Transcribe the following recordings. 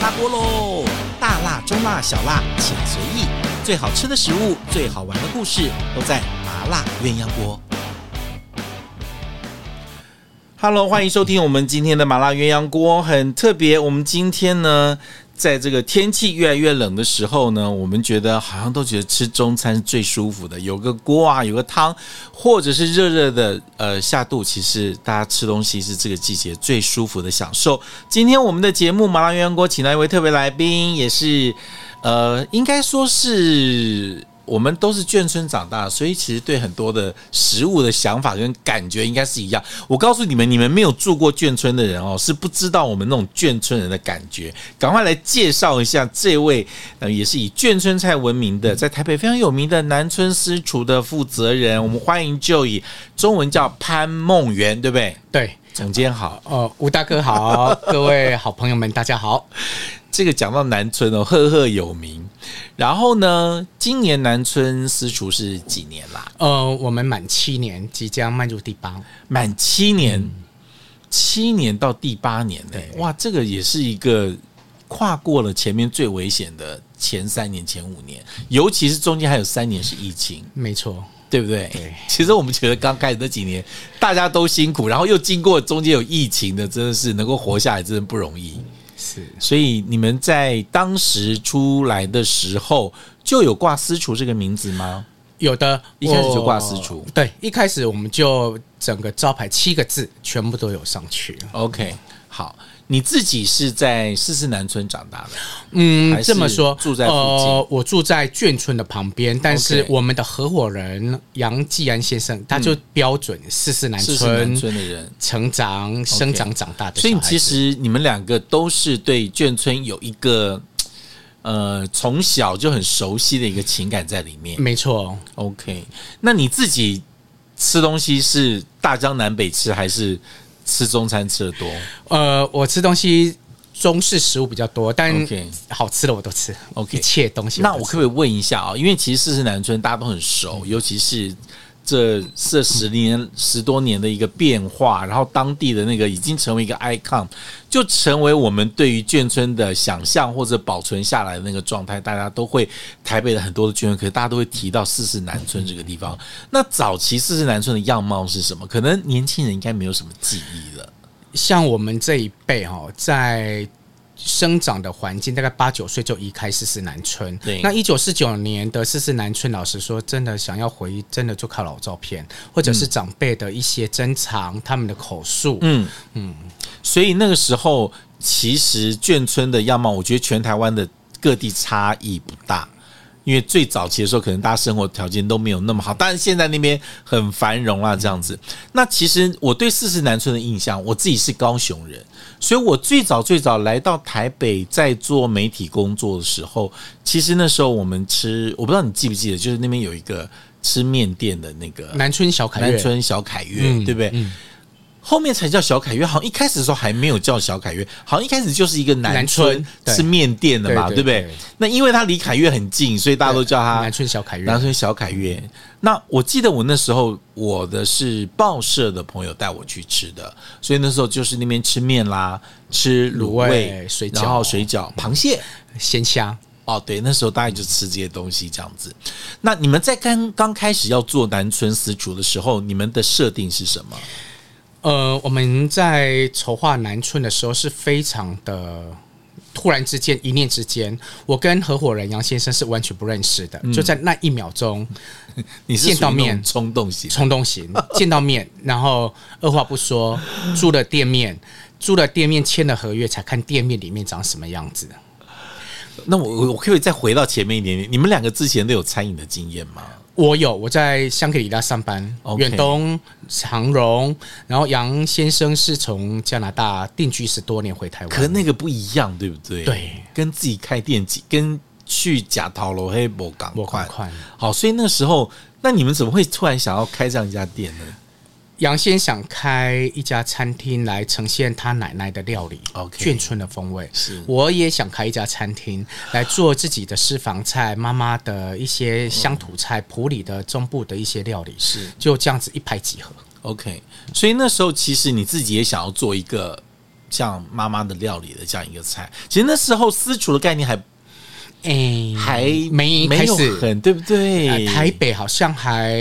辣锅喽！大辣、中辣、小辣，请随意。最好吃的食物，最好玩的故事，都在麻辣鸳鸯锅。Hello，欢迎收听我们今天的麻辣鸳鸯锅，很特别。我们今天呢，在这个天气越来越冷的时候呢，我们觉得好像都觉得吃中餐是最舒服的，有个锅啊，有个汤，或者是热热的呃下肚，其实大家吃东西是这个季节最舒服的享受。今天我们的节目麻辣鸳鸯锅，请到一位特别来宾，也是呃，应该说是。我们都是眷村长大，所以其实对很多的食物的想法跟感觉应该是一样。我告诉你们，你们没有住过眷村的人哦，是不知道我们那种眷村人的感觉。赶快来介绍一下这位，呃，也是以眷村菜闻名的，在台北非常有名的南村私厨的负责人。我们欢迎就以中文叫潘梦圆，对不对？对，总监好，哦，吴大哥好，各位好朋友们，大家好。这个讲到南村哦，赫赫有名。然后呢，今年南村私厨是几年啦？呃，我们满七年，即将迈入第八。满七年，嗯、七年到第八年的，哇，这个也是一个跨过了前面最危险的前三年、前五年，尤其是中间还有三年是疫情，没错，对不对？对。其实我们觉得刚开始那几年大家都辛苦，然后又经过中间有疫情的，真的是能够活下来，真的不容易。是，所以你们在当时出来的时候就有挂私厨这个名字吗？有的，一开始就挂私厨。对，一开始我们就整个招牌七个字全部都有上去。OK，好。你自己是在四四南村长大的，嗯，这么说住在附近，呃，我住在眷村的旁边，但是我们的合伙人杨继安先生，他就标准四四南村村的人成长、生长、长大的，所以其实你们两个都是对眷村有一个呃从小就很熟悉的一个情感在里面，没错。OK，那你自己吃东西是大江南北吃还是？吃中餐吃的多，呃，我吃东西中式食物比较多，但好吃的我都吃。OK，一切东西。那我可不可以问一下啊？因为其实四十南村大家都很熟，尤其是这这十年十多年的一个变化，然后当地的那个已经成为一个 icon，就成为我们对于眷村的想象或者保存下来的那个状态。大家都会台北的很多的眷村，可是大家都会提到四四南村这个地方。那早期四四南村的样貌是什么？可能年轻人应该没有什么记忆了。像我们这一辈哈，在生长的环境，大概八九岁就移开四四南村。对，那一九四九年的四四南村，老实说，真的想要回忆，真的就靠老照片，或者是长辈的一些珍藏，他们的口述。嗯嗯，所以那个时候，其实眷村的样貌，我觉得全台湾的各地差异不大。因为最早期的时候，可能大家生活条件都没有那么好，但是现在那边很繁荣啊，这样子。那其实我对四四南村的印象，我自己是高雄人，所以我最早最早来到台北，在做媒体工作的时候，其实那时候我们吃，我不知道你记不记得，就是那边有一个吃面店的那个南村小凯，南村小凯悦，嗯、对不对？嗯后面才叫小凯悦，好像一开始的时候还没有叫小凯悦，好像一开始就是一个南村是面店的嘛，对不对？那因为他离凯悦很近，所以大家都叫他南村小凯悦。南村小凯悦。那我记得我那时候我的是报社的朋友带我去吃的，所以那时候就是那边吃面啦，吃卤味、水饺，然后水饺、螃蟹、鲜虾。哦，对，那时候大概就吃这些东西这样子。那你们在刚刚开始要做南村私厨的时候，你们的设定是什么？呃，我们在筹划南村的时候是非常的突然之间，一念之间，我跟合伙人杨先生是完全不认识的，嗯、就在那一秒钟，你是见到面冲动型，冲动型见到面，然后二话不说租了店面，租了店面签了合约，才看店面里面长什么样子。那我我可以再回到前面一点点，你们两个之前都有餐饮的经验吗？我有，我在香格里拉上班，远东长荣，然后杨先生是从加拿大定居十多年回台湾，可那个不一样，对不对？对，跟自己开店几，跟去假桃楼黑博港快，快好，所以那时候，那你们怎么会突然想要开这样一家店呢？杨先想开一家餐厅来呈现他奶奶的料理，okay, 眷村的风味。是，我也想开一家餐厅来做自己的私房菜，妈妈的一些乡土菜，埔里的中部的一些料理。是，就这样子一拍即合。OK，所以那时候其实你自己也想要做一个像妈妈的料理的这样一个菜。其实那时候私厨的概念还，哎、欸，还没没有开始很对不对？呃、台北好像还。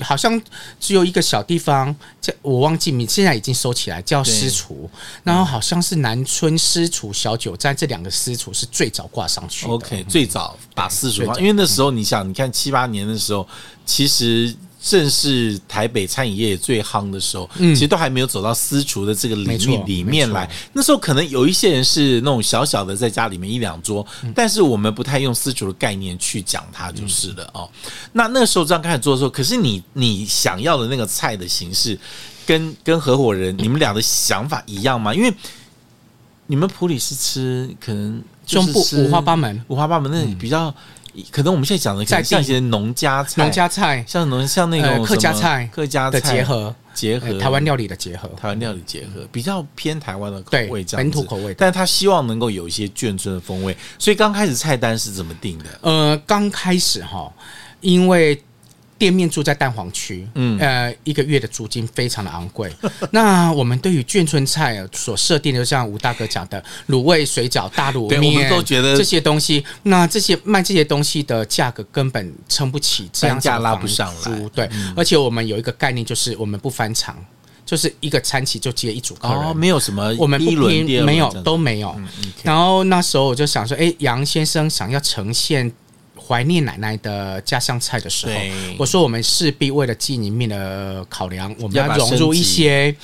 好像只有一个小地方叫我忘记名，现在已经收起来叫私厨，然后好像是南村私厨小酒站，这两个私厨是最早挂上去的。OK，最早把私厨，因为那时候你想，你看七八年的时候，其实。正是台北餐饮业最夯的时候，嗯，其实都还没有走到私厨的这个领域里面来。那时候可能有一些人是那种小小的在家里面一两桌，嗯，但是我们不太用私厨的概念去讲它就是了哦。那那时候这样开始做的时候，可是你你想要的那个菜的形式，跟跟合伙人你们俩的想法一样吗？因为你们普里是吃可能中部五花八门，五花八门那比较。可能我们现在讲的可能像一些农家菜，农家菜像农像那种客家菜，客家的结合，结合台湾料理的结合，台湾料理结合比较偏台湾的口味，这样本土口味。但是他希望能够有一些眷村的风味，所以刚开始菜单是怎么定的？呃，刚开始哈，因为。店面住在蛋黄区，嗯，呃，一个月的租金非常的昂贵。那我们对于眷村菜所设定的，就像吴大哥讲的，卤味、水饺、大卤面，我们都觉得这些东西，那这些卖这些东西的价格根本撑不起这样子的房租，拉不上来。对，嗯，而且我们有一个概念，就是我们不翻场，就是一个餐期就接一组客人，哦，没有什么我们不拼，没有都没有。然后那时候我就想说，哎，杨先生想要呈现。怀念奶奶的家乡菜的时候，我说我们势必为了经营面的考量，我们要融入一些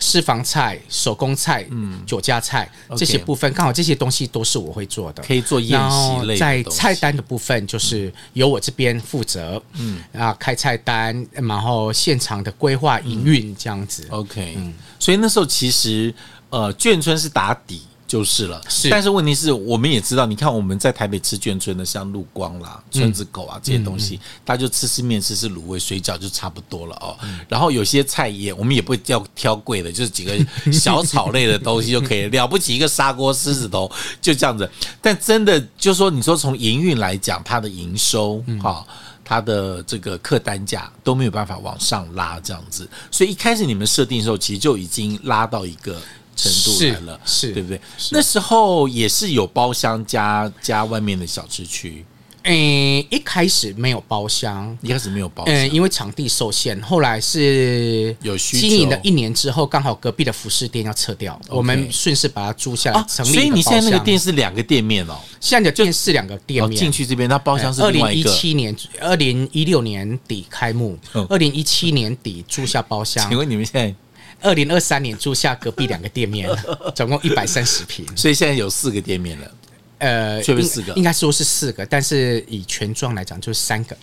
私房菜、手工菜、嗯、酒家菜这些部分。刚好这些东西都是我会做的，可以做宴席类。在菜单的部分，就是由我这边负责，嗯啊，开菜单，然后现场的规划营运这样子。OK，嗯，所以那时候其实呃，眷村是打底。就是了，是。但是问题是，我们也知道，你看我们在台北吃眷村的，像陆光啦、村子狗啊这些东西，大家就吃吃面、吃吃卤味、水饺就差不多了哦。然后有些菜也，我们也不会要挑贵的，就是几个小炒类的东西就可以了，了不起一个砂锅狮子头就这样子。但真的就说，你说从营运来讲，它的营收哈，它的这个客单价都没有办法往上拉这样子。所以一开始你们设定的时候，其实就已经拉到一个。程度来了，是，是对不对？那时候也是有包厢加加外面的小吃区。诶、欸，一开始没有包厢，一开始没有包厢，嗯，因为场地受限。后来是有经营了一年之后，刚好隔壁的服饰店要撤掉，我们顺势把它租下来，成立。所以你现在那个店是两个店面哦？现在的店是两个店面，进去这边，那包厢是二零一七年、二零一六年底开幕，二零一七年底租下包厢。请问你们现在？二零二三年租下隔壁两个店面，总共一百三十平，所以现在有四个店面了。呃，确实四个，应该说是四个，但是以全幢来讲就是三个。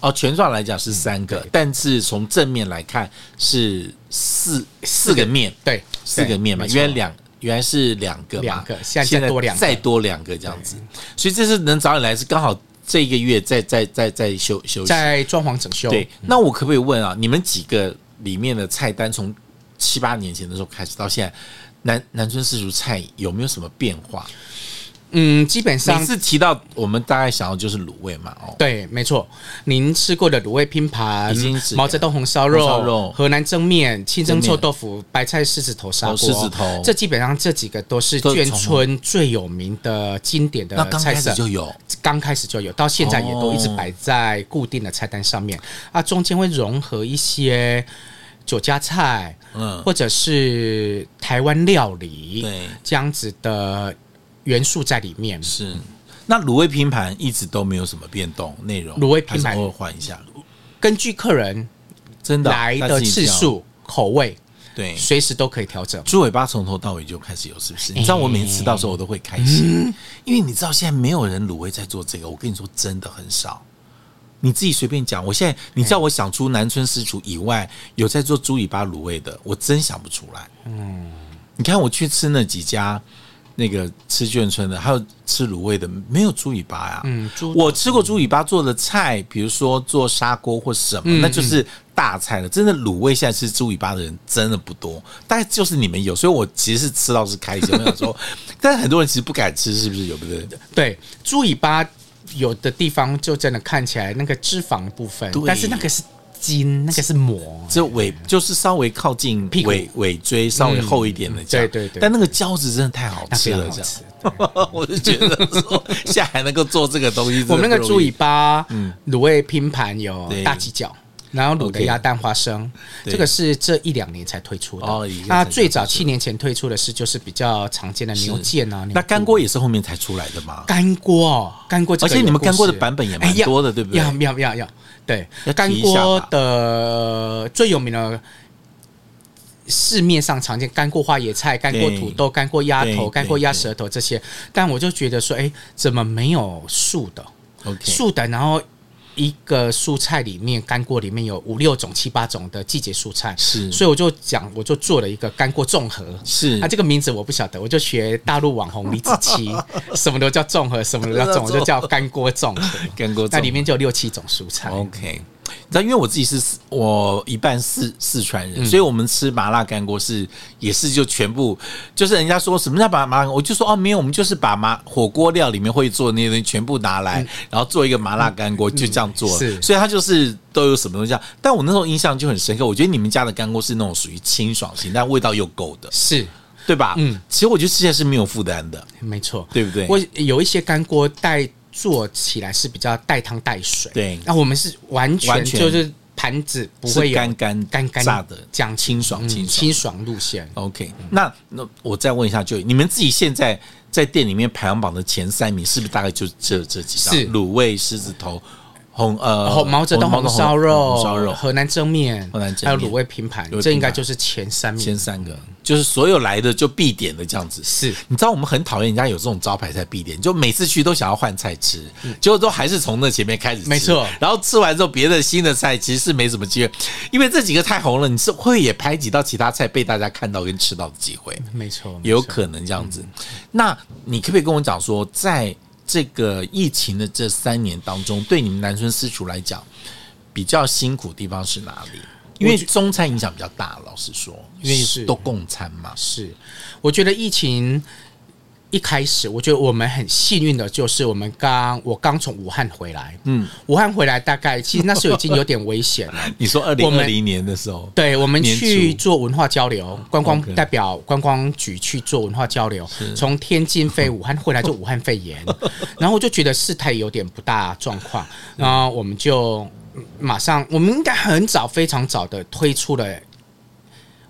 哦，全幢来讲是三个，嗯、但是从正面来看是四四个面，对，四个面嘛，原来两原来是两个嘛，两个，现在再多两个，再多两个这样子，所以这次能找你来是刚好这一个月在在在在修修在装潢整修。对，那我可不可以问啊？你们几个里面的菜单从七八年前的时候开始到现在，南南村私厨菜有没有什么变化？嗯，基本上每次提到我们大概想要就是卤味嘛，哦，对，没错，您吃过的卤味拼盘、毛泽东红烧肉、河南蒸面、清蒸臭豆腐、白菜狮子头砂锅，狮子头，这基本上这几个都是眷村最有名的经典的菜色，就有，刚开始就有，到现在也都一直摆在固定的菜单上面啊，中间会融合一些。酒家菜，嗯，或者是台湾料理，对，这样子的元素在里面。是，那卤味拼盘一直都没有什么变动，内容卤味拼盘会换一下，根据客人真的来的次数、口味，对，随时都可以调整。猪尾巴从头到尾就开始有，是不是？你知道我每次吃到的时候我都会开心，因为你知道现在没有人卤味在做这个，我跟你说真的很少。你自己随便讲，我现在你叫我想出南村私厨以外有在做猪尾巴卤味的，我真想不出来。嗯，你看我去吃那几家那个吃眷村的，还有吃卤味的，没有猪尾巴呀。嗯，我吃过猪尾巴做的菜，比如说做砂锅或什么，嗯，那就是大菜了。真的卤味现在吃猪尾巴的人真的不多，大概就是你们有，所以我其实是吃到是开心。我想说，但是很多人其实不敢吃，是不是有不对？对，猪尾巴。有的地方就真的看起来那个脂肪部分，但是那个是筋，那个是膜，这尾就是稍微靠近尾尾椎稍微厚一点的，对对对。但那个胶质真的太好吃了，这样，我就觉得说现在还能够做这个东西，我们那个猪尾巴，嗯，卤味拼盘有大鸡脚。然后卤的鸭蛋花生，这个是这一两年才推出的。那最早七年前推出的是就是比较常见的牛腱啊。那干锅也是后面才出来的吗？干锅哦，干锅，而且你们干锅的版本也蛮多的，对不对？要要要要，对，干锅的最有名的，市面上常见干锅花椰菜、干锅土豆、干锅鸭头、干锅鸭舌头这些。但我就觉得说，哎，怎么没有素的？素的，然后。一个蔬菜里面，干锅里面有五六种、七八种的季节蔬菜，是，所以我就讲，我就做了一个干锅综合，是，啊，这个名字我不晓得，我就学大陆网红李子柒，什么都叫综合，什么都叫综合，就叫干锅综合，干锅，那里面就有六七种蔬菜，OK。但因为我自己是我一半四四川人，所以我们吃麻辣干锅是也是就全部就是人家说什么叫把麻辣，我就说哦没有，我们就是把麻火锅料里面会做的那些东西全部拿来，然后做一个麻辣干锅，就这样做。是，所以它就是都有什么东西啊。但我那时候印象就很深刻，我觉得你们家的干锅是那种属于清爽型，但味道又够的，是对吧？嗯，其实我觉得吃起来是没有负担的，没错，对不对？我有一些干锅带。做起来是比较带汤带水，对。那我们是完全就是盘子不会有干干干干炸的，讲清爽清清爽路线。OK，那那我再问一下，就你们自己现在在店里面排行榜的前三名，是不是大概就这这几道？是卤味狮子头。红呃，毛泽东红烧肉、烧肉、河南蒸面、河南蒸还有卤味拼盘，这应该就是前三名。前三个就是所有来的就必点的这样子。是，你知道我们很讨厌人家有这种招牌菜必点，就每次去都想要换菜吃，结果都还是从那前面开始吃。没错，然后吃完之后，别的新的菜其实是没什么机会，因为这几个太红了，你是会也排挤到其他菜被大家看到跟吃到的机会。没错，有可能这样子。那你可不可以跟我讲说，在这个疫情的这三年当中，对你们南村私厨来讲，比较辛苦的地方是哪里？因为中餐影响比较大，老实说，因为是都共餐嘛。是，我觉得疫情。一开始，我觉得我们很幸运的，就是我们刚我刚从武汉回来，嗯，武汉回来大概其实那时候已经有点危险了。你说二零二零年的时候，对，我们去做文化交流，观光代表观光局去做文化交流，从天津飞武汉回来就武汉肺炎，然后我就觉得事态有点不大状况，然后我们就马上，我们应该很早非常早的推出了。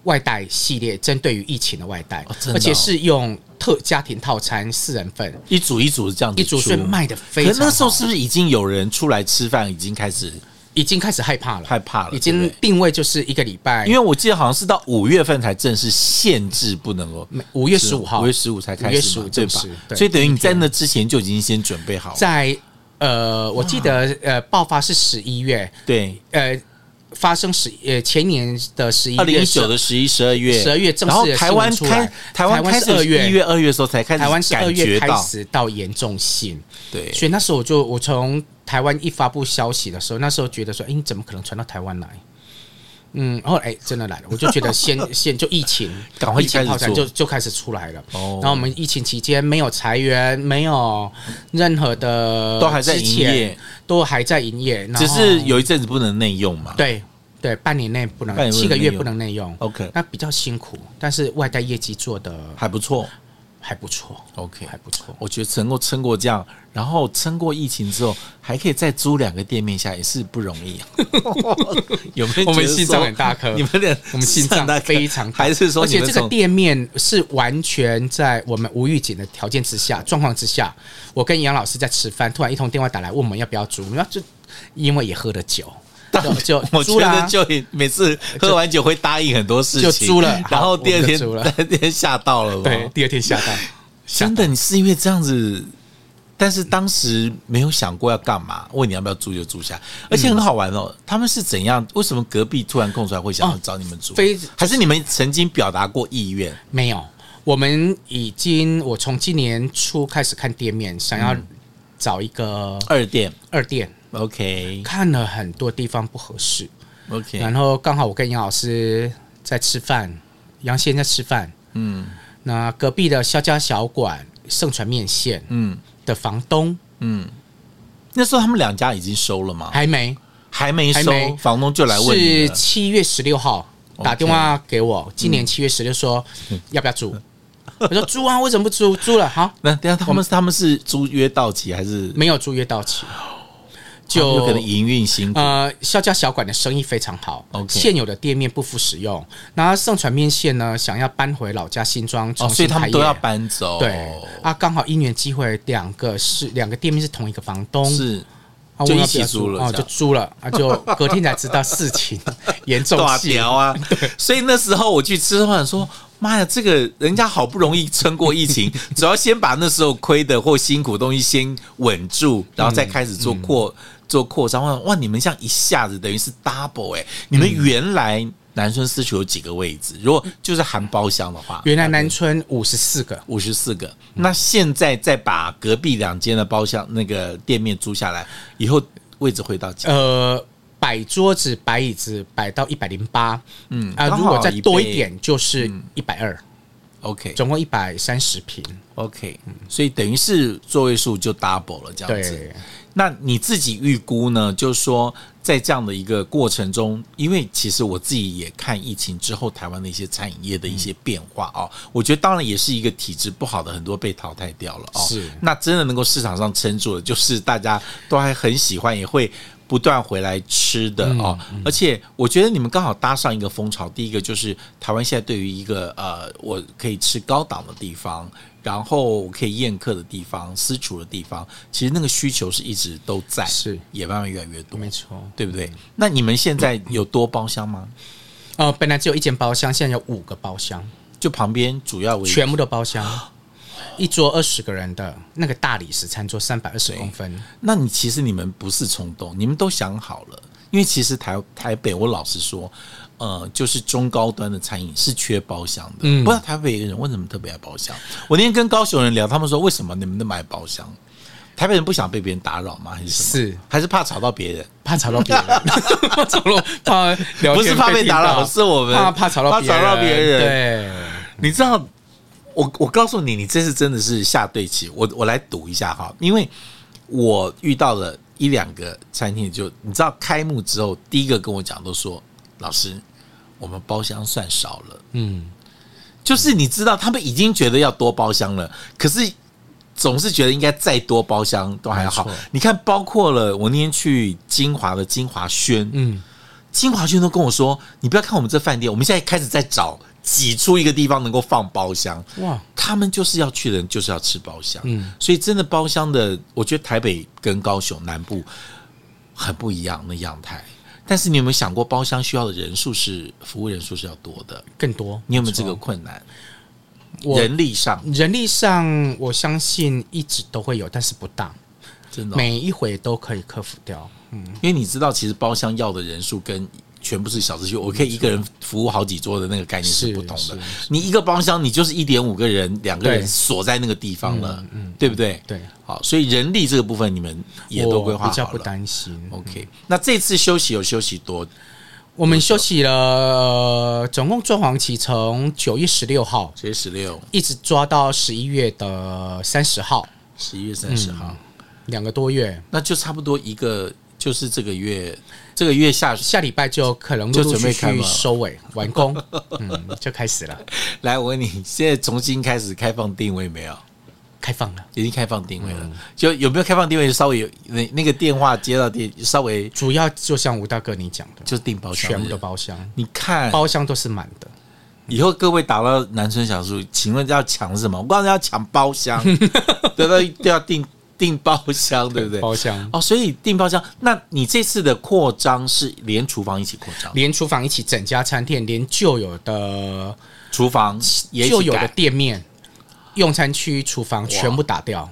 外带系列针对于疫情的外带，而且是用特家庭套餐四人份，一组一组这样子，一组是卖的非常好。可那时候是不是已经有人出来吃饭，已经开始，已经开始害怕了，害怕了，已经定位就是一个礼拜。因为我记得好像是到五月份才正式限制不能够，五月十五号，五月十五才开始，对吧？所以等于你在那之前就已经先准备好了。在呃，我记得呃，爆发是十一月，对，呃。发生十呃前年的十一月，二零一九的十一十二月，十二月正式的台湾开台湾开始二月。一月二月的时候才开始，台湾是二月开始到严重性，对，所以那时候我就我从台湾一发布消息的时候，那时候觉得说，哎，你怎么可能传到台湾来？嗯，然后哎，真的来了，我就觉得先 先就疫情，赶快开始就就开始出来了。哦，然后我们疫情期间没有裁员，没有任何的都还在营业，都还在营业，只是有一阵子不能内用嘛。对对，半年内不能，七个月不能内用。OK，那比较辛苦，但是外带业绩做的还不错。还不错，OK，还不错。我觉得能够撑过这样，然后撑过疫情之后，还可以再租两个店面下，也是不容易啊。有没有？我们心脏很大颗，你们的我们心脏非常大，还是说？而且这个店面是完全在我们无预警的条件之下、状况之下。我跟杨老师在吃饭，突然一通电话打来，问我们要不要租。我们要就因为也喝了酒。就我觉得就每次喝完酒会答应很多事情，就输了，然后第二天第二天吓到了，对，第二天吓到。真的，你是因为这样子，但是当时没有想过要干嘛，问你要不要租就租下，而且很好玩哦。他们是怎样？为什么隔壁突然空出来会想要找你们租？非还是你们曾经表达过意愿？没有，我们已经我从今年初开始看店面，想要找一个二店，二店。OK，看了很多地方不合适。OK，然后刚好我跟杨老师在吃饭，杨先在吃饭。嗯，那隔壁的肖家小馆盛传面线，嗯，的房东，嗯，那时候他们两家已经收了吗？还没，还没收，没房东就来问是七月十六号打电话给我，今年七月十六说要不要租。我说租啊，为什么不租？租了好。那等下他们他们是租约到期还是没有租约到期？就有可能营运辛苦。呃，肖家小馆的生意非常好。OK，现有的店面不敷使用，然后盛传面线呢，想要搬回老家新庄重新开业，所以他们都要搬走。对啊，刚好因缘机会，两个是两个店面是同一个房东，是就一起租了，哦，就租了啊，就隔天才知道事情 严重性啊。所以那时候我去吃饭说。妈呀，这个人家好不容易撑过疫情，只要先把那时候亏的或辛苦的东西先稳住，然后再开始做扩、嗯嗯、做扩张。哇，你们这样一下子等于是 double 哎、欸！你们原来南村私厨有几个位置？如果就是含包厢的话，原来南村五十四个，五十四个。那现在再把隔壁两间的包厢那个店面租下来，以后位置会到几？呃。摆桌子、摆椅子，摆到一百零八，嗯啊，如果再多一点就是一百二，OK，总共一百三十平，OK，嗯，所以等于是座位数就 double 了这样子。对，那你自己预估呢？就是说，在这样的一个过程中，因为其实我自己也看疫情之后台湾的一些餐饮业的一些变化啊，嗯，我觉得当然也是一个体质不好的很多被淘汰掉了哦。是，那真的能够市场上撑住的，就是大家都还很喜欢，也会。不断回来吃的哦，而且我觉得你们刚好搭上一个风潮。第一个就是台湾现在对于一个呃，我可以吃高档的地方，然后可以宴客的地方、私厨的地方，其实那个需求是一直都在，是也慢慢越来越多，没错，对不对？那你们现在有多包厢吗？呃，本来只有一间包厢，现在有五个包厢，就旁边主要为全部的包厢。一桌二十个人的那个大理石餐桌，三百二十公分。那你其实你们不是冲动，你们都想好了。因为其实台台北，我老实说，呃，就是中高端的餐饮是缺包厢的。嗯，不知道台北人为什么特别爱包厢。我那天跟高雄人聊，他们说为什么你们那么爱包厢？台北人不想被别人打扰吗？还是什么？是还是怕吵到别人？怕吵到别人？怕吵到怕不是怕被打扰，是我们怕怕吵到怕吵到别人。对，你知道。我我告诉你，你这次真的是下对棋。我我来赌一下哈，因为我遇到了一两个餐厅，就你知道开幕之后，第一个跟我讲都说，老师，我们包厢算少了。嗯，就是你知道他们已经觉得要多包厢了，可是总是觉得应该再多包厢都还好。你看，包括了我那天去金华的金华轩，嗯，金华轩都跟我说，你不要看我们这饭店，我们现在开始在找。挤出一个地方能够放包厢哇！他们就是要去的人就是要吃包厢，嗯，所以真的包厢的，我觉得台北跟高雄南部很不一样的样态。但是你有没有想过，包厢需要的人数是服务人数是要多的，更多？你有没有这个困难？人力上，人力上，我相信一直都会有，但是不大，真的，每一回都可以克服掉。嗯，因为你知道，其实包厢要的人数跟。全部是小资区，我可以一个人服务好几桌的那个概念是不同的。你一个包厢，你就是一点五个人，两个人锁在那个地方了，嗯，对不对？对，好，所以人力这个部分你们也都规划好了，比较不担心。OK，那这次休息有休息多？我们休息了，总共装潢期从九月十六号，九月十六。一直抓到十一月的三十号，十一月三十号，两个多月，那就差不多一个，就是这个月。这个月下下礼拜就可能陆陆续续收尾完工，嗯，就开始了。来，我问你，现在重新开始开放定位没有？开放了，已经开放定位了。就有没有开放定位？稍微有那那个电话接到电，稍微主要就像吴大哥你讲的，就订包厢，全部的包厢。你看包厢都是满的。以后各位打到南村小厨，请问要抢什么？我刚才要抢包厢，得到都要订。订包厢对不对？包厢哦，所以订包厢。那你这次的扩张是连厨房一起扩张，连厨房一起整家餐厅，连旧有的厨房、旧有的店面、用餐区、厨房全部打掉。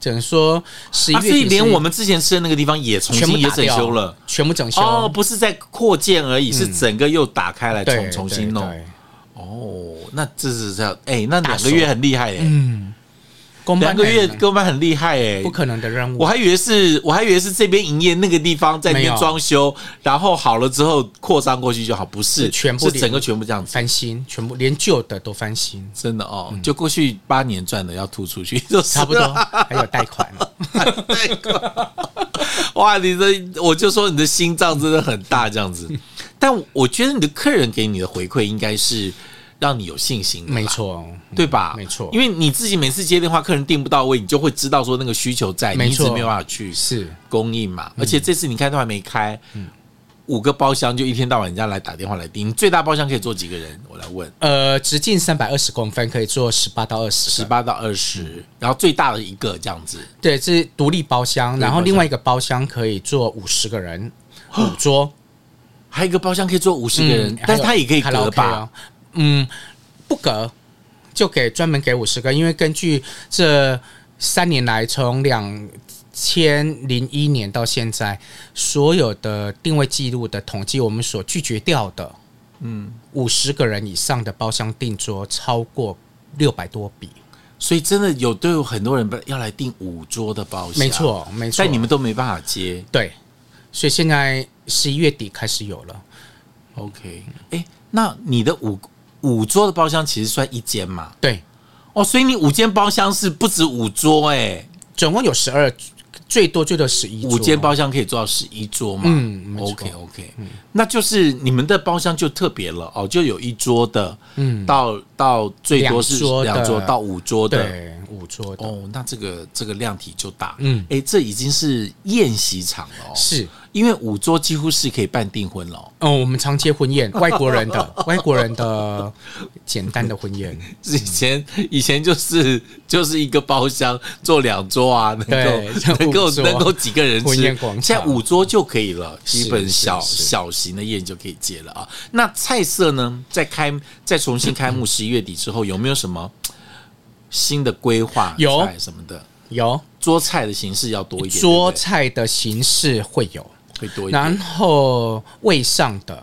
只能说十一月底，所以连我们之前吃的那个地方也重新也整修了，全部整修哦，不是在扩建而已，是整个又打开来重重新弄。哦，那这是这样，哎，那两个月很厉害耶。嗯。公班两个月公班很厉害哎，不可能的任务。我还以为是，我还以为是这边营业，那个地方在那边装修，然后好了之后扩张过去就好，不是全部是整个全部这样子。翻新，全部连旧的都翻新，真的哦，就过去八年赚的要吐出去，就差不多，还有贷款，贷款，哇，你的我就说你的心脏真的很大这样子，但我觉得你的客人给你的回馈应该是。让你有信心，没错，对吧？没错，因为你自己每次接电话，客人订不到位，你就会知道说那个需求在，你一直没有办法去是供应嘛。而且这次你看都还没开，五个包厢就一天到晚人家来打电话来订，你最大包厢可以坐几个人？我来问。呃，直径三百二十公分，可以坐十八到二十，十八到二十，然后最大的一个这样子。对，这是独立包厢，然后另外一个包厢可以坐五十个人，五桌，还有一个包厢可以坐五十个人，但是它也可以隔吧？嗯，不隔，就给专门给五十个，因为根据这三年来，从两千零一年到现在，所有的定位记录的统计，我们所拒绝掉的，嗯，五十个人以上的包厢订桌超过六百多笔，所以真的有都有很多人要来订五桌的包厢，没错，没错，但你们都没办法接，对，所以现在十一月底开始有了，OK，哎，那你的五。五桌的包厢其实算一间嘛？对，哦，所以你五间包厢是不止五桌哎、欸，总共有十二，最多最多十一。五间包厢可以做到十一桌嘛？嗯，OK OK，嗯，那就是你们的包厢就特别了哦，就有一桌的，嗯，到到最多是两桌到五桌的，对，五桌的。哦，那这个这个量体就大，嗯，哎，这已经是宴席场了，哦，是。因为五桌几乎是可以办订婚了哦，我们常接婚宴，外国人的 外国人的简单的婚宴。以前以前就是就是一个包厢坐两桌啊，能够能够能够几个人吃。婚宴现在五桌就可以了，基本小小型的宴就可以接了啊。那菜色呢？在开在重新开幕 十一月底之后，有没有什么新的规划？有什么的？有桌菜的形式要多一点，桌菜的形式会有。会多一点，然后位上的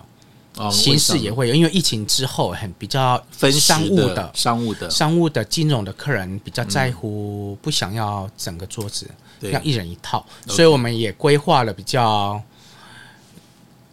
形式也会有，因为疫情之后很比较分商务的商务的商务的金融的客人比较在乎，不想要整个桌子，要一人一套，所以我们也规划了比较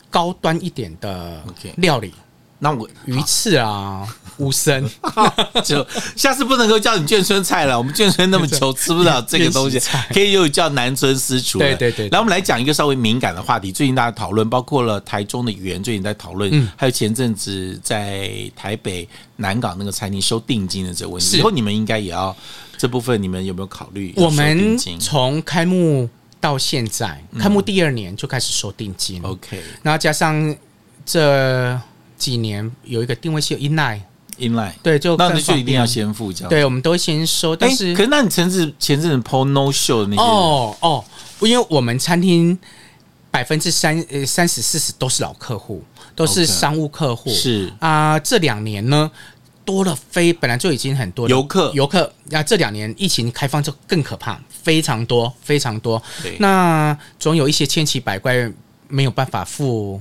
高端一点的料理。那我鱼翅啊，乌参，就下次不能够叫你眷村菜了。我们眷村那么 久吃不了这个东西，可以又叫南村私厨。对对对。来，我们来讲一个稍微敏感的话题。最近大家讨论，包括了台中的园最近在讨论，还有前阵子在台北南港那个餐厅收定金的这个问题。以后你们应该也要这部分，你们有没有考虑？我们从开幕到现在，开幕第二年就开始收定金。OK，然后加上这。几年有一个定位是有 inline，inline 对，就那你就一定要先付这样。对，我们都会先收。但是，可是那你前阵前阵子 PO no show 的那些哦哦，因为我们餐厅百分之三呃三十四十都是老客户，都是商务客户。是啊，这两年呢多了非本来就已经很多游客游客，那这两年疫情开放就更可怕，非常多非常多。那总有一些千奇百怪没有办法付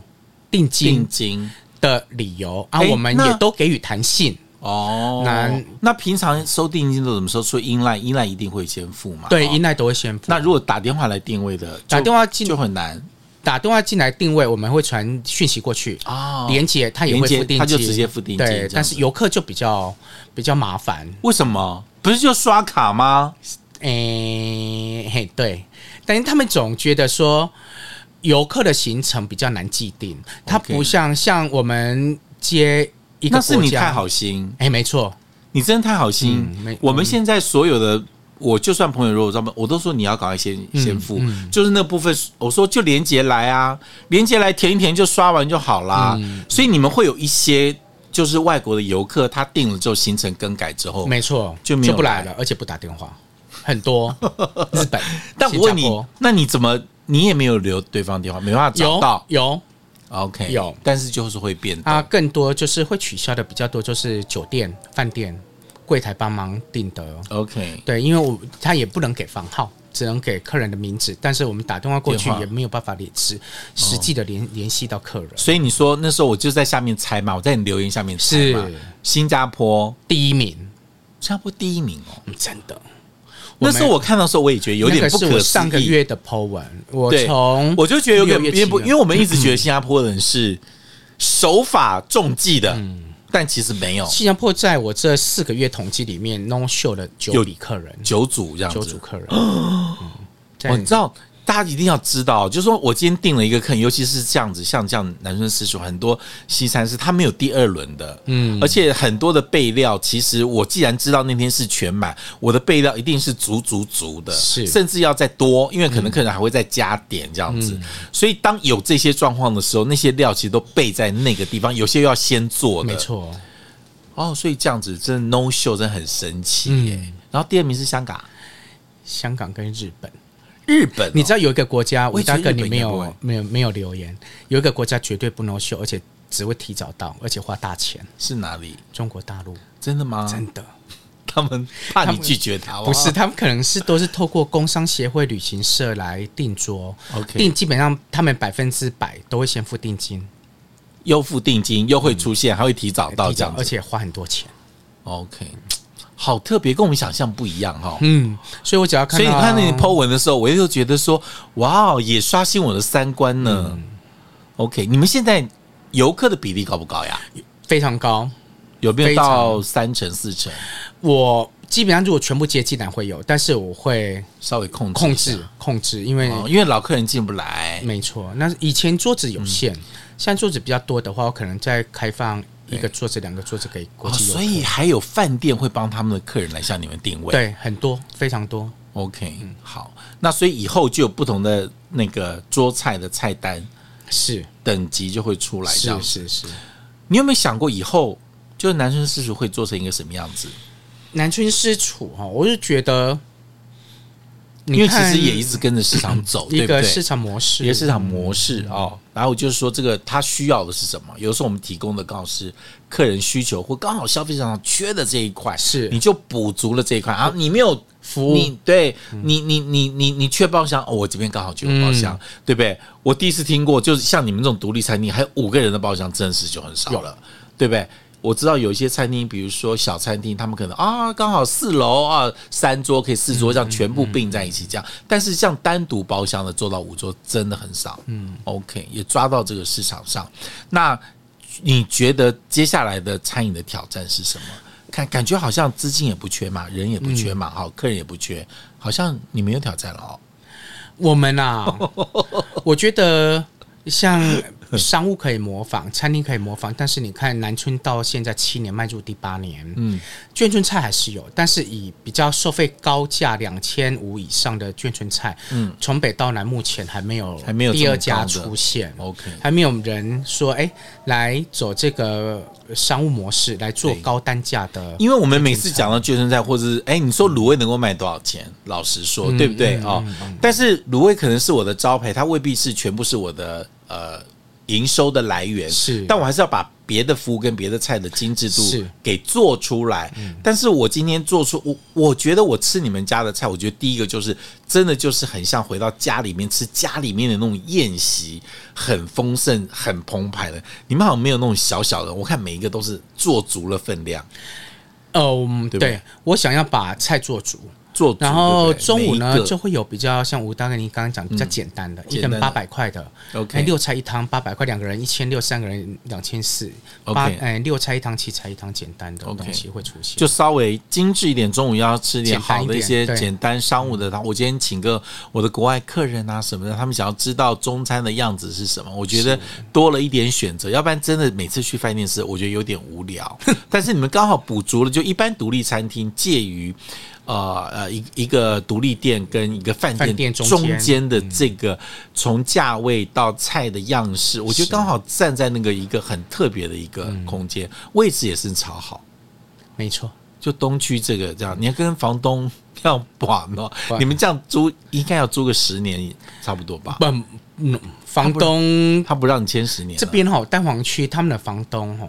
定金。定金的理由啊，我们也都给予弹性哦。那那平常收定金都怎么收？所以 inline，inline 一定会先付嘛？对，inline 都会先付。那如果打电话来定位的，打电话进就很难。打电话进来定位，我们会传讯息过去啊，连接他也会付定金，他就直接付定金。对，但是游客就比较比较麻烦。为什么？不是就刷卡吗？诶，嘿，对。但是他们总觉得说。游客的行程比较难既定，它不像像我们接一个，那是你太好心，哎，没错，你真的太好心。我们现在所有的，我就算朋友如果专门，我都说你要赶快先先付，就是那部分，我说就连接来啊，连接来填一填就刷完就好啦。所以你们会有一些就是外国的游客，他定了之后行程更改之后，没错，就没有不来了，而且不打电话，很多日本。但我问你，那你怎么？你也没有留对方电话，没办法找到。有，有，OK，有，但是就是会变。啊，更多就是会取消的比较多，就是酒店、饭店柜台帮忙订的。OK，对，因为我他也不能给房号，只能给客人的名字，但是我们打电话过去也没有办法联系实际的联联系到客人。所以你说那时候我就在下面猜嘛，我在你留言下面猜嘛，是新加坡第一名，新加坡第一名哦，真的。那时候我看到的时候，我也觉得有点不可思议。上个月的 po 文，我从我就觉得有点别不，因为我们一直觉得新加坡人是守法重计的，嗯、但其实没有。新加坡在我这四个月统计里面，no show 了九笔客人，九组这样子，九组客人。哦，你知道？大家一定要知道，就是说我今天定了一个客，尤其是这样子，像这样男生私塾，很多西餐是它没有第二轮的，嗯，而且很多的备料，其实我既然知道那天是全满，我的备料一定是足足足的，是，甚至要再多，因为可能客人还会再加点这样子。嗯、所以当有这些状况的时候，那些料其实都备在那个地方，有些要先做的，没错。哦，所以这样子真的 no show 真的很神奇耶。嗯、然后第二名是香港，香港跟日本。日本、哦，你知道有一个国家，我大哥你没有没有没有留言，有一个国家绝对不能秀，而且只会提早到，而且花大钱，是哪里？中国大陆？真的吗？真的，他们怕你拒绝他，不是？他们可能是都是透过工商协会旅行社来订桌，OK，订基本上他们百分之百都会先付定金，又付定金，又会出现，嗯、还会提早到这样，而且花很多钱，OK。好特别，跟我们想象不一样哈。嗯，所以我只要看，所以你看那你 po 文的时候，我就觉得说，哇哦，也刷新我的三观呢。嗯、OK，你们现在游客的比例高不高呀？非常高，有没有到三成四成？我基本上如果全部接进来会有，但是我会稍微控制控制控制，因为、哦、因为老客人进不来。没错，那以前桌子有限，嗯、现在桌子比较多的话，我可能再开放。一个桌子，两个桌子给国际、哦，所以还有饭店会帮他们的客人来向你们定位。对，很多，非常多。OK，嗯，好，那所以以后就有不同的那个桌菜的菜单，是等级就会出来。是是是。你有没有想过以后就是南村私厨会做成一个什么样子？南村私厨哈，我是觉得。因为其实也一直跟着市场走，一个市场模式，一个市场模式哦。然后就是说，这个他需要的是什么？有时候我们提供的刚好是客人需求，或刚好消费市场缺的这一块，是你就补足了这一块啊。你没有服务，你对你你你你你缺包厢，哦，我这边刚好就有包厢，对不对？我第一次听过，就是像你们这种独立餐厅，还有五个人的包厢，真的是就很少了，对不对？我知道有一些餐厅，比如说小餐厅，他们可能啊刚好四楼啊三桌可以四桌这样全部并在一起这样，但是像单独包厢的做到五桌真的很少。嗯，OK，也抓到这个市场上。那你觉得接下来的餐饮的挑战是什么？看感觉好像资金也不缺嘛，人也不缺嘛，好，客人也不缺，好像你没有挑战了哦。我们啊，我觉得像。商务可以模仿，餐厅可以模仿，但是你看南村到现在七年，迈入第八年，嗯，眷村菜还是有，但是以比较收费高价两千五以上的眷村菜，嗯，从北到南目前还没有还没有第二家出现，OK，还没有人说哎、欸、来走这个商务模式来做高单价的，因为我们每次讲到眷村菜，或者是哎、欸、你说卤味能够卖多少钱？老实说，对不对？啊？但是卤味可能是我的招牌，它未必是全部是我的呃。营收的来源是，但我还是要把别的服务跟别的菜的精致度给做出来。是，但是我今天做出我，我觉得我吃你们家的菜，我觉得第一个就是真的就是很像回到家里面吃家里面的那种宴席，很丰盛、很澎湃的。你们好像没有那种小小的，我看每一个都是做足了分量。哦，对，对，我想要把菜做足。做然后中午呢，就会有比较像吴大哥您刚刚讲比较简单的，一个人八百块的，OK，六菜一汤八百块，两个人一千六，三个人两千四，八哎六菜一汤七菜一汤简单的东西会出现，就稍微精致一点。中午要吃点好的一些简单商务的汤。我今天请个我的国外客人啊什么的，他们想要知道中餐的样子是什么，我觉得多了一点选择，要不然真的每次去饭店吃，我觉得有点无聊。但是你们刚好补足了，就一般独立餐厅介于。呃呃，一一个独立店跟一个饭店中间的这个从价位到菜的样式，我觉得刚好站在那个一个很特别的一个空间，位置也是超好。没错，就东区这个这样，你要跟房东要 管哦，你们这样租应该要租个十年差不多吧？不，嗯，房东他不让你签十年。这边哈蛋黄区他们的房东哈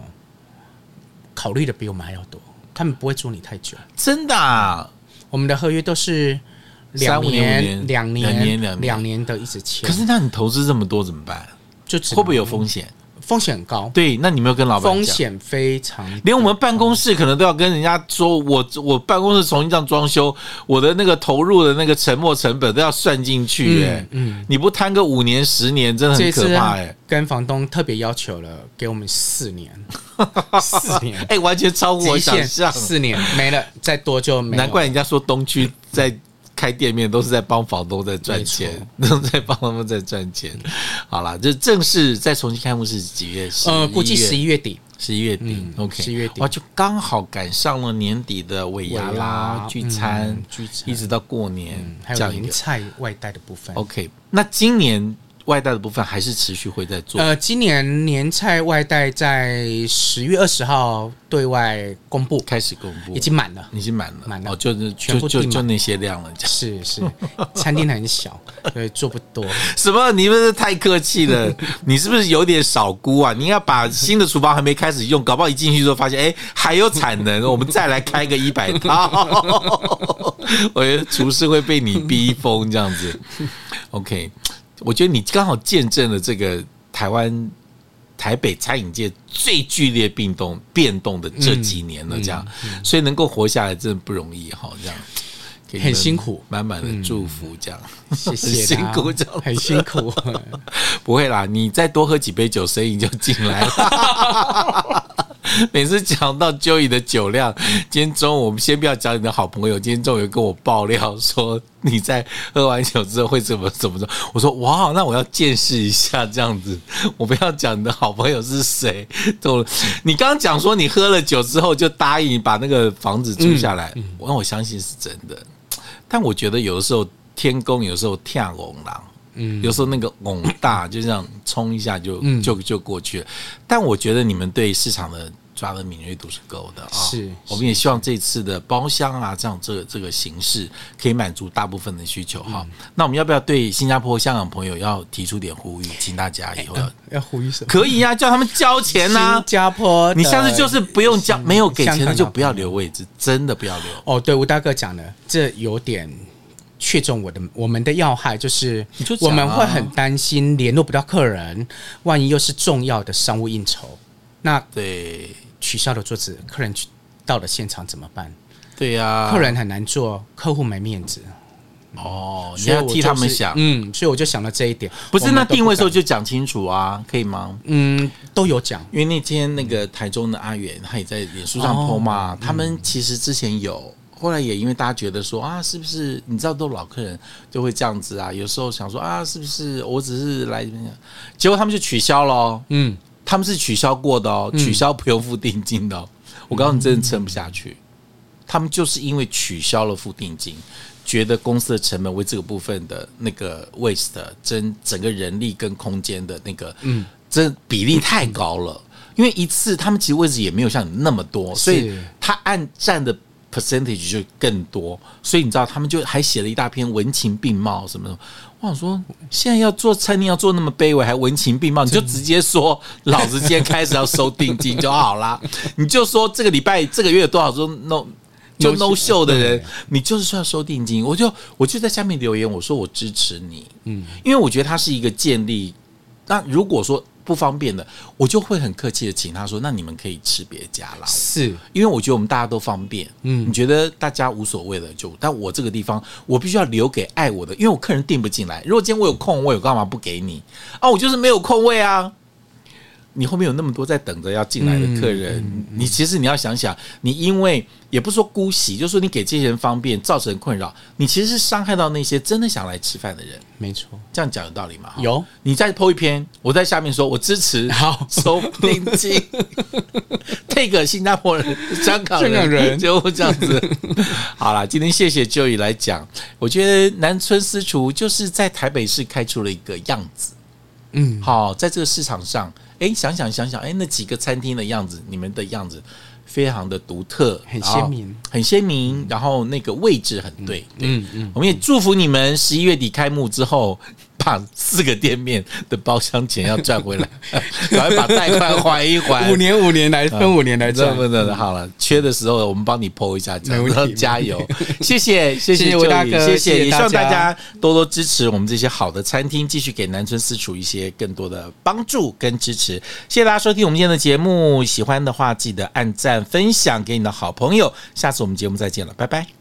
考虑的比我们还要多，他们不会租你太久，真的啊。我们的合约都是两年、两年、两年、两年的一直签。可是那你投资这么多怎么办？就会不会有风险？风险很高，对，那你没有跟老板讲？风险非常，连我们办公室可能都要跟人家说，我我办公室重新这样装修，我的那个投入的那个沉没成本都要算进去，哎，嗯，你不摊个五年十年，真的很可怕，哎。跟房东特别要求了，给我们四年，四年，哎，完全超过我想象，四年没了，再多就没了。难怪人家说东区在。开店面都是在帮房东在赚钱，都在帮他们在赚钱。好了，就正式再重新开幕是几月？呃，估计十一月底，十一月底。OK，十一月底哇，就刚好赶上了年底的尾牙啦，聚餐，聚餐，一直到过年，还有年菜外带的部分。OK，那今年。外带的部分还是持续会在做。呃，今年年菜外带在十月二十号对外公布，开始公布，已经满了，已经满了，满了，哦，就是全部就就那些量了。是是，餐厅很小，所以做不多。什么？你们是太客气了？你是不是有点少估啊？你要把新的厨房还没开始用，搞不好一进去之后发现，哎，还有产能，我们再来开个一百套。我觉得厨师会被你逼疯这样子。OK。我觉得你刚好见证了这个台湾台北餐饮界最剧烈变动变动的这几年了，这样，所以能够活下来真的不容易哈，这样，很辛苦，满满的祝福，这样，谢谢，辛苦这样，很辛苦，不会啦，你再多喝几杯酒，生意就进来了。每次讲到 Joey 的酒量，今天中午我们先不要讲你的好朋友。今天中午有跟我爆料说你在喝完酒之后会怎么 怎么着？我说哇，那我要见识一下这样子。我不要讲你的好朋友是谁。都，你刚刚讲说你喝了酒之后就答应把那个房子租下来，我让我相信是真的。但我觉得有的时候天公有时候跳红狼，嗯，有时候那个拱大就这样冲一下就就就过去了。但我觉得你们对市场的。抓的敏锐度是够的啊！是，我们也希望这次的包厢啊，这样这个这个形式可以满足大部分的需求哈。那我们要不要对新加坡、香港朋友要提出点呼吁，请大家以后要 要呼吁什么？可以呀，叫他们交钱呐！新加坡，你下次就是不用交，没有给钱的就不要留位置，真的不要留。哦，对，吴大哥讲的，这有点切中我的我们的要害，就是我们会很担心联络不到客人，万一又是重要的商务应酬，那对。取消了桌子，客人去到了现场怎么办？对呀、啊，客人很难做，客户没面子。哦，你要替他们想，嗯，所以我就想到这一点。不是，那定位的时候就讲清楚啊，可以吗？嗯，都有讲。因为那天那个台中的阿远，他也在脸书上 po 嘛，他们其实之前有，后来也因为大家觉得说啊，是不是你知道都老客人就会这样子啊？有时候想说啊，是不是我只是来这边，结果他们就取消了。嗯。他们是取消过的哦，取消不用付定金的哦。我告诉你，真的撑不下去。他们就是因为取消了付定金，觉得公司的成本为这个部分的那个 waste 真整个人力跟空间的那个，嗯，这比例太高了。因为一次他们其实位置也没有像你那么多，所以他按占的 percentage 就更多。所以你知道，他们就还写了一大篇文情并茂什么的。我想说，现在要做餐厅，要做那么卑微，还文情并茂，你就直接说，老子今天开始要收定金就好啦。你就说这个礼拜、这个月有多少说 no 就 no show 的人，你就是说要收定金。我就我就在下面留言，我说我支持你，嗯，因为我觉得它是一个建立。那如果说。不方便的，我就会很客气的请他说：“那你们可以吃别家啦。”是因为我觉得我们大家都方便，嗯，你觉得大家无所谓的就，但我这个地方我必须要留给爱我的，因为我客人订不进来。如果今天我有空，我有干嘛不给你啊？我就是没有空位啊。你后面有那么多在等着要进来的客人，你其实你要想想，你因为也不是说姑息，就是说你给这些人方便造成困扰，你其实是伤害到那些真的想来吃饭的人。没错，这样讲有道理吗？有，你再 po 一篇，我在下面说我支持，好收定金，take 新加坡人、香港人就这样子。好了，今天谢谢 Joey 来讲，我觉得南村私厨就是在台北市开出了一个样子。嗯，好，在这个市场上。哎，想想想想，哎，那几个餐厅的样子，你们的样子非常的独特，很鲜明，很鲜明。嗯、然后那个位置很对。嗯嗯，我们也祝福你们十一月底开幕之后，把四个店面的包厢钱要赚回来，赶快把贷款还一还。五年五年来分五年来赚。不能好了，缺的时候我们帮你 po 一下，这样加油！谢谢谢谢吴大哥，谢谢，也希望大家多多支持我们这些好的餐厅，继续给南村私厨一些更多的帮助跟支持。谢谢大家收听我们今天的节目，喜欢的话记得按赞分享给你的好朋友。下次我们节目再见了，拜拜。